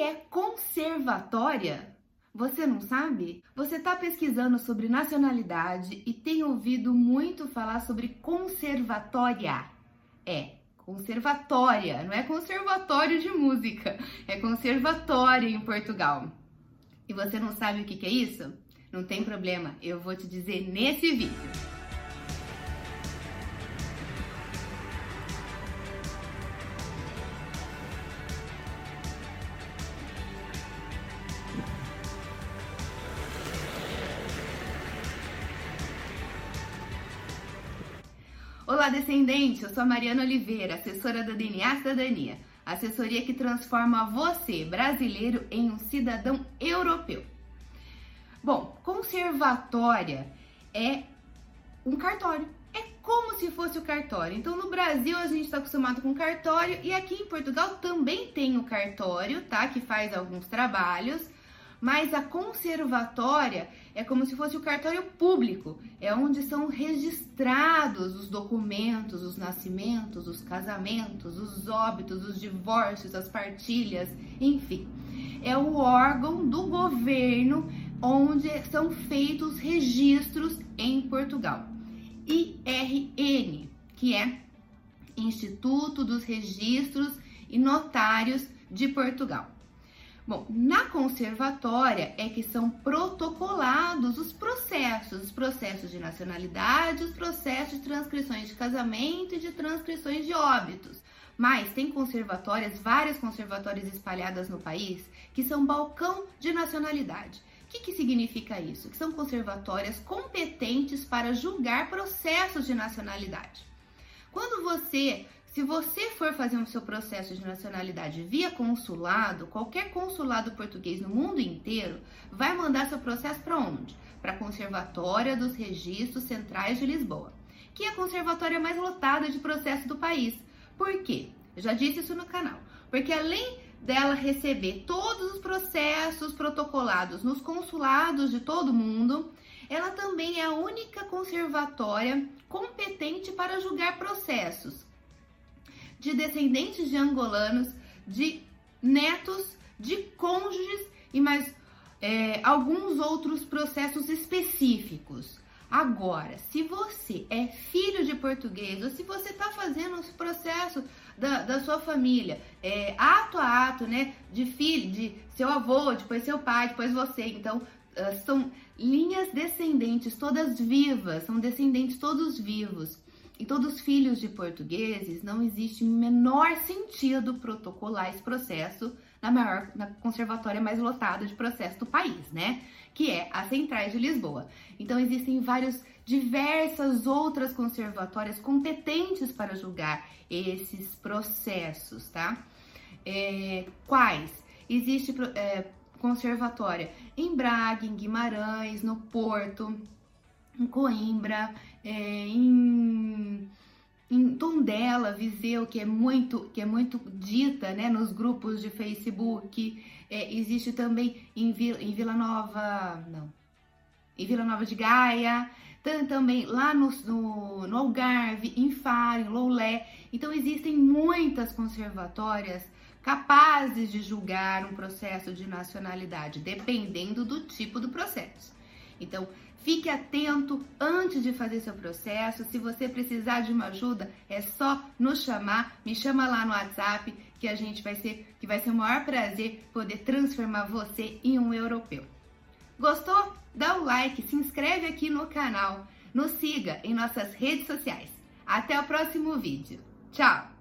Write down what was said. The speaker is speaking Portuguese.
é conservatória? Você não sabe? Você está pesquisando sobre nacionalidade e tem ouvido muito falar sobre conservatória. É, conservatória, não é conservatório de música, é conservatória em Portugal. E você não sabe o que é isso? Não tem problema, eu vou te dizer nesse vídeo. Descendente! Eu sou Mariana Oliveira, assessora da DNA Cidadania, assessoria que transforma você, brasileiro, em um cidadão europeu. Bom, conservatória é um cartório. É como se fosse o cartório. Então, no Brasil, a gente está acostumado com cartório e aqui em Portugal também tem o cartório, tá? Que faz alguns trabalhos mas a conservatória é como se fosse o cartório público, é onde são registrados os documentos, os nascimentos, os casamentos, os óbitos, os divórcios, as partilhas, enfim. É o órgão do governo onde são feitos registros em Portugal. IRN, que é Instituto dos Registros e Notários de Portugal. Bom, na conservatória é que são protocolados os processos, os processos de nacionalidade, os processos de transcrições de casamento e de transcrições de óbitos. Mas tem conservatórias, várias conservatórias espalhadas no país, que são balcão de nacionalidade. O que, que significa isso? Que são conservatórias competentes para julgar processos de nacionalidade. Quando você se você for fazer o seu processo de nacionalidade via consulado, qualquer consulado português no mundo inteiro vai mandar seu processo para onde? Para a Conservatória dos Registros Centrais de Lisboa, que é a conservatória mais lotada de processo do país. Por quê? Eu já disse isso no canal. Porque além dela receber todos os processos protocolados nos consulados de todo mundo, ela também é a única conservatória competente para julgar processos de descendentes de angolanos, de netos, de cônjuges e mais é, alguns outros processos específicos. Agora, se você é filho de português ou se você está fazendo o processo da, da sua família, é, ato a ato, né, de filho, de seu avô, depois seu pai, depois você, então uh, são linhas descendentes todas vivas, são descendentes todos vivos e todos filhos de portugueses, não existe menor sentido protocolar esse processo na maior, na conservatória mais lotada de processo do país, né? Que é a Centrais de Lisboa. Então existem vários, diversas outras conservatórias competentes para julgar esses processos, tá? É, quais? Existe é, conservatória em Braga, em Guimarães, no Porto, em Coimbra, é, em, em Tondela, Viseu, que é muito que é muito dita né, nos grupos de Facebook. É, existe também em Vila, em Vila Nova, não, em Vila Nova de Gaia, também lá no, no, no Algarve, em Faro, em Loulé. Então existem muitas conservatórias capazes de julgar um processo de nacionalidade, dependendo do tipo do processo. Então, fique atento antes de fazer seu processo. Se você precisar de uma ajuda, é só nos chamar, me chama lá no WhatsApp que a gente vai ser que vai ser o maior prazer poder transformar você em um europeu. Gostou? Dá um like, se inscreve aqui no canal, nos siga em nossas redes sociais. Até o próximo vídeo. Tchau!